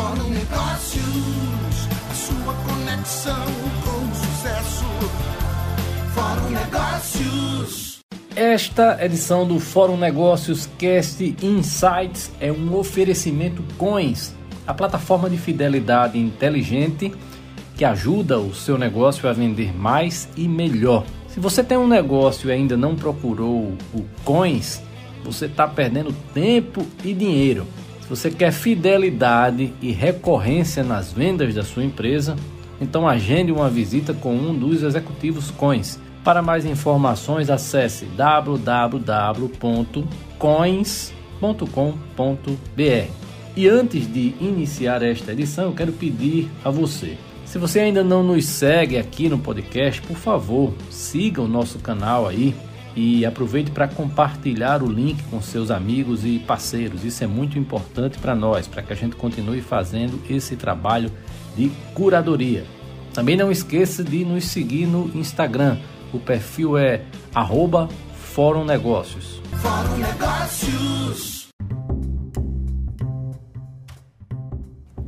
Fórum Negócios, a sua conexão com o sucesso. Fórum Negócios. Esta edição do Fórum Negócios Cast Insights é um oferecimento Coins, a plataforma de fidelidade inteligente que ajuda o seu negócio a vender mais e melhor. Se você tem um negócio e ainda não procurou o Coins, você está perdendo tempo e dinheiro. Você quer fidelidade e recorrência nas vendas da sua empresa, então agende uma visita com um dos executivos Coins. Para mais informações, acesse www.coins.com.br. E antes de iniciar esta edição, eu quero pedir a você se você ainda não nos segue aqui no podcast, por favor, siga o nosso canal aí e aproveite para compartilhar o link com seus amigos e parceiros. Isso é muito importante para nós, para que a gente continue fazendo esse trabalho de curadoria. Também não esqueça de nos seguir no Instagram. O perfil é arroba Fórum Negócios. Fórum Negócios.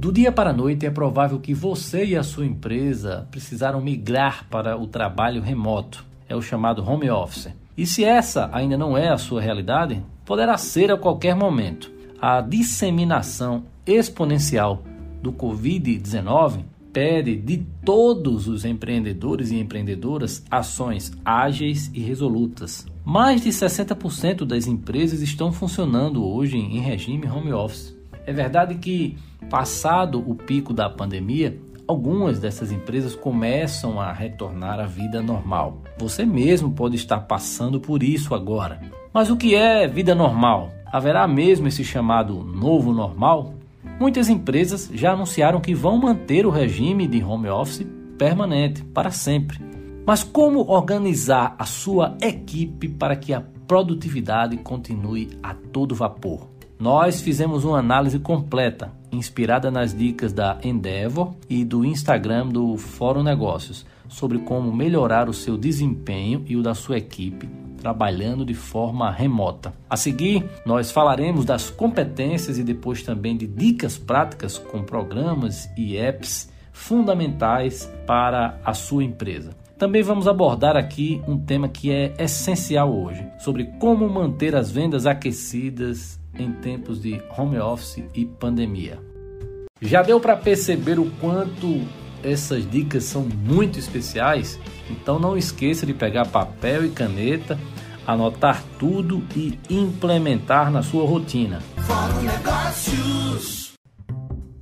Do dia para a noite é provável que você e a sua empresa precisaram migrar para o trabalho remoto, é o chamado home office. E se essa ainda não é a sua realidade, poderá ser a qualquer momento. A disseminação exponencial do Covid-19 pede de todos os empreendedores e empreendedoras ações ágeis e resolutas. Mais de 60% das empresas estão funcionando hoje em regime home office. É verdade que Passado o pico da pandemia, algumas dessas empresas começam a retornar à vida normal. Você mesmo pode estar passando por isso agora. Mas o que é vida normal? Haverá mesmo esse chamado novo normal? Muitas empresas já anunciaram que vão manter o regime de home office permanente para sempre. Mas como organizar a sua equipe para que a produtividade continue a todo vapor? Nós fizemos uma análise completa, inspirada nas dicas da Endeavor e do Instagram do Fórum Negócios, sobre como melhorar o seu desempenho e o da sua equipe trabalhando de forma remota. A seguir, nós falaremos das competências e depois também de dicas práticas com programas e apps fundamentais para a sua empresa. Também vamos abordar aqui um tema que é essencial hoje, sobre como manter as vendas aquecidas em tempos de home office e pandemia. Já deu para perceber o quanto essas dicas são muito especiais? Então não esqueça de pegar papel e caneta, anotar tudo e implementar na sua rotina.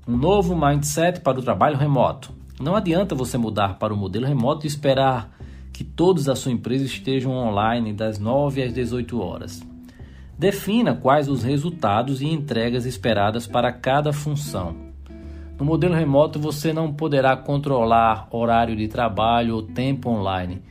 Um novo mindset para o trabalho remoto. Não adianta você mudar para o modelo remoto e esperar que todos da sua empresa estejam online das 9 às 18 horas. Defina quais os resultados e entregas esperadas para cada função. No modelo remoto, você não poderá controlar horário de trabalho ou tempo online,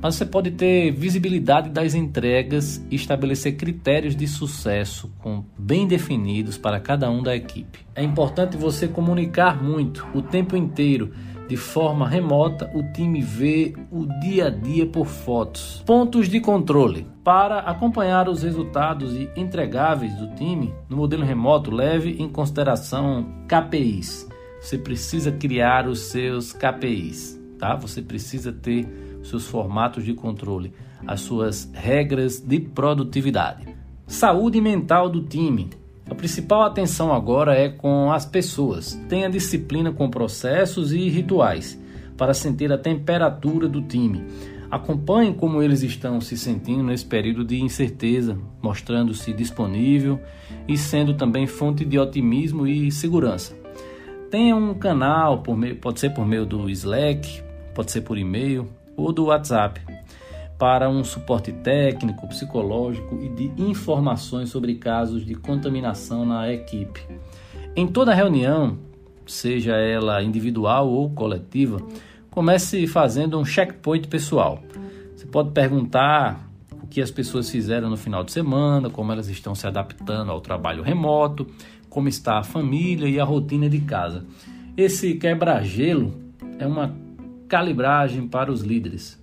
mas você pode ter visibilidade das entregas e estabelecer critérios de sucesso com bem definidos para cada um da equipe. É importante você comunicar muito o tempo inteiro de forma remota, o time vê o dia a dia por fotos. Pontos de controle. Para acompanhar os resultados e entregáveis do time, no modelo remoto, leve em consideração KPIs. Você precisa criar os seus KPIs, tá? Você precisa ter seus formatos de controle, as suas regras de produtividade. Saúde mental do time. A principal atenção agora é com as pessoas. Tenha disciplina com processos e rituais para sentir a temperatura do time. Acompanhe como eles estão se sentindo nesse período de incerteza, mostrando-se disponível e sendo também fonte de otimismo e segurança. Tenha um canal, meio, pode ser por meio do Slack, pode ser por e-mail ou do WhatsApp para um suporte técnico, psicológico e de informações sobre casos de contaminação na equipe. Em toda reunião, seja ela individual ou coletiva, comece fazendo um checkpoint pessoal. Você pode perguntar o que as pessoas fizeram no final de semana, como elas estão se adaptando ao trabalho remoto, como está a família e a rotina de casa. Esse quebra-gelo é uma calibragem para os líderes.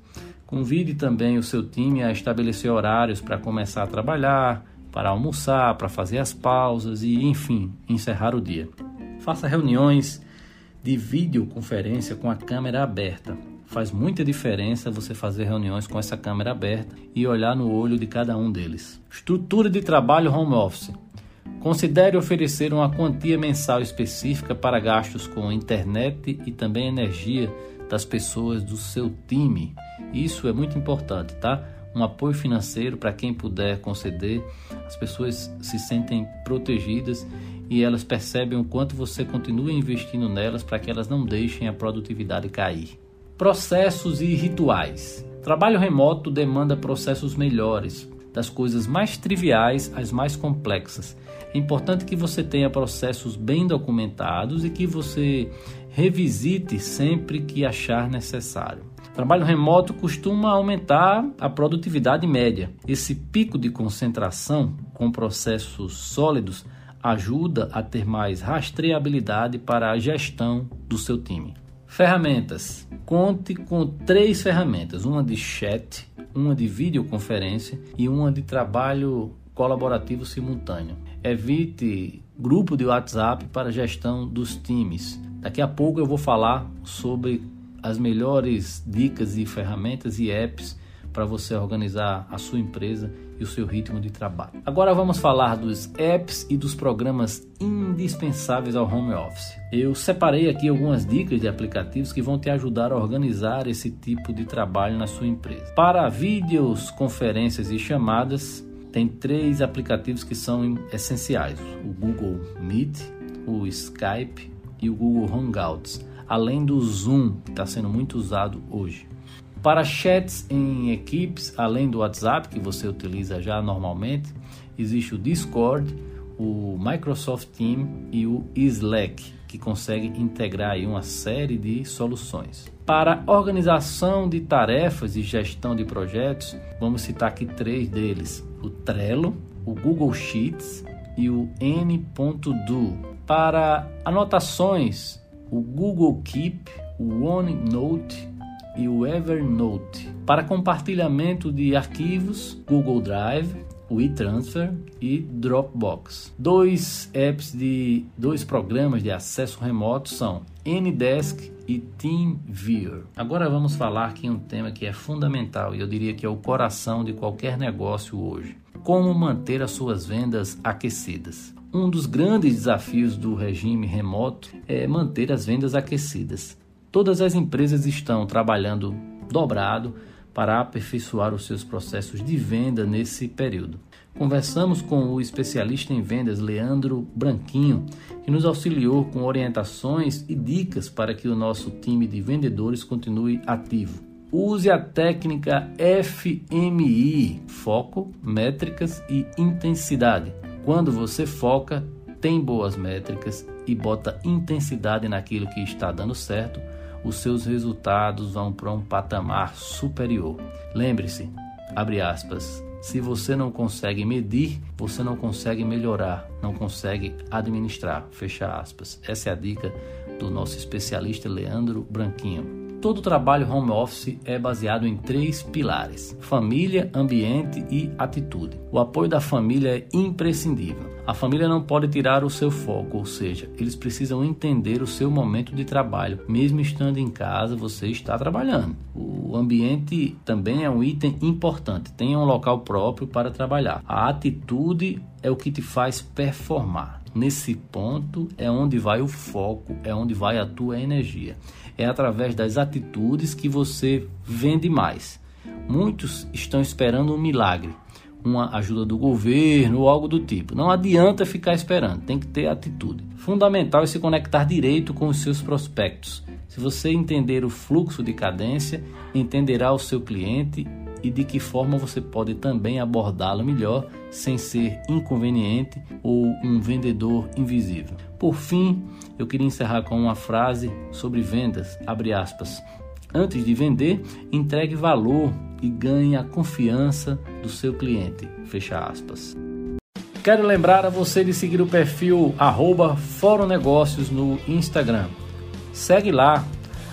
Convide também o seu time a estabelecer horários para começar a trabalhar, para almoçar, para fazer as pausas e, enfim, encerrar o dia. Faça reuniões de videoconferência com a câmera aberta. Faz muita diferença você fazer reuniões com essa câmera aberta e olhar no olho de cada um deles. Estrutura de trabalho home office. Considere oferecer uma quantia mensal específica para gastos com internet e também energia das pessoas do seu time. Isso é muito importante, tá? Um apoio financeiro para quem puder conceder. As pessoas se sentem protegidas e elas percebem o quanto você continua investindo nelas para que elas não deixem a produtividade cair. Processos e rituais. Trabalho remoto demanda processos melhores, das coisas mais triviais às mais complexas. É importante que você tenha processos bem documentados e que você revisite sempre que achar necessário. Trabalho remoto costuma aumentar a produtividade média. Esse pico de concentração com processos sólidos ajuda a ter mais rastreabilidade para a gestão do seu time. Ferramentas: conte com três ferramentas: uma de chat, uma de videoconferência e uma de trabalho colaborativo simultâneo. Evite grupo de WhatsApp para gestão dos times. Daqui a pouco eu vou falar sobre as melhores dicas e ferramentas e apps para você organizar a sua empresa e o seu ritmo de trabalho. Agora vamos falar dos apps e dos programas indispensáveis ao home office. Eu separei aqui algumas dicas de aplicativos que vão te ajudar a organizar esse tipo de trabalho na sua empresa. Para vídeos, conferências e chamadas, tem três aplicativos que são essenciais: o Google Meet, o Skype e o Google Hangouts, além do Zoom, que está sendo muito usado hoje. Para chats em equipes, além do WhatsApp, que você utiliza já normalmente, existe o Discord, o Microsoft Teams e o Slack, que consegue integrar uma série de soluções. Para organização de tarefas e gestão de projetos, vamos citar aqui três deles: o Trello, o Google Sheets e o N.do. Para anotações, o Google Keep, o OneNote e o Evernote. Para compartilhamento de arquivos, Google Drive, o e-transfer e Dropbox. Dois apps de dois programas de acesso remoto são Ndesk e TeamViewer. Agora vamos falar aqui um tema que é fundamental e eu diria que é o coração de qualquer negócio hoje. Como manter as suas vendas aquecidas? Um dos grandes desafios do regime remoto é manter as vendas aquecidas. Todas as empresas estão trabalhando dobrado para aperfeiçoar os seus processos de venda nesse período. Conversamos com o especialista em vendas Leandro Branquinho, que nos auxiliou com orientações e dicas para que o nosso time de vendedores continue ativo. Use a técnica FMI foco, métricas e intensidade. Quando você foca, tem boas métricas e bota intensidade naquilo que está dando certo os seus resultados vão para um patamar superior. Lembre-se, abre aspas, se você não consegue medir, você não consegue melhorar, não consegue administrar, fecha aspas. Essa é a dica do nosso especialista Leandro Branquinho. Todo trabalho home office é baseado em três pilares: família, ambiente e atitude. O apoio da família é imprescindível. A família não pode tirar o seu foco, ou seja, eles precisam entender o seu momento de trabalho. Mesmo estando em casa, você está trabalhando. O ambiente também é um item importante. Tenha um local próprio para trabalhar. A atitude é o que te faz performar. Nesse ponto é onde vai o foco, é onde vai a tua energia. É através das atitudes que você vende mais. Muitos estão esperando um milagre uma ajuda do governo ou algo do tipo. Não adianta ficar esperando, tem que ter atitude. Fundamental é se conectar direito com os seus prospectos. Se você entender o fluxo de cadência, entenderá o seu cliente e de que forma você pode também abordá-lo melhor sem ser inconveniente ou um vendedor invisível. Por fim, eu queria encerrar com uma frase sobre vendas, abre aspas. Antes de vender, entregue valor e ganhe a confiança do seu cliente. Fecha aspas. Quero lembrar a você de seguir o perfil arroba Fórum Negócios no Instagram. Segue lá,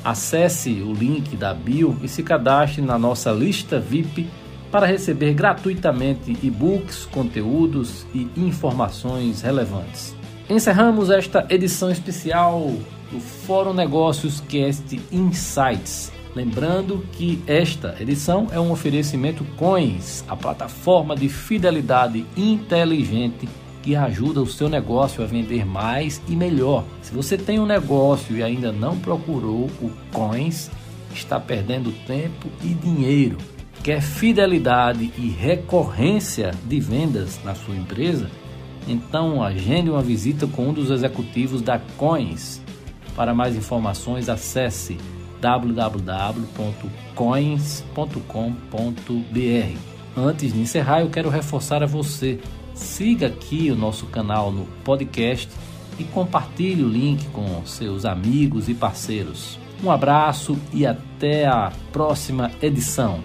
acesse o link da bio e se cadastre na nossa lista VIP para receber gratuitamente e-books, conteúdos e informações relevantes. Encerramos esta edição especial do Fórum Negócios Cast Insights. Lembrando que esta edição é um oferecimento Coins, a plataforma de fidelidade inteligente que ajuda o seu negócio a vender mais e melhor. Se você tem um negócio e ainda não procurou o Coins, está perdendo tempo e dinheiro. Quer fidelidade e recorrência de vendas na sua empresa? Então agende uma visita com um dos executivos da Coins. Para mais informações, acesse www.coins.com.br. Antes de encerrar, eu quero reforçar a você: siga aqui o nosso canal no podcast e compartilhe o link com seus amigos e parceiros. Um abraço e até a próxima edição.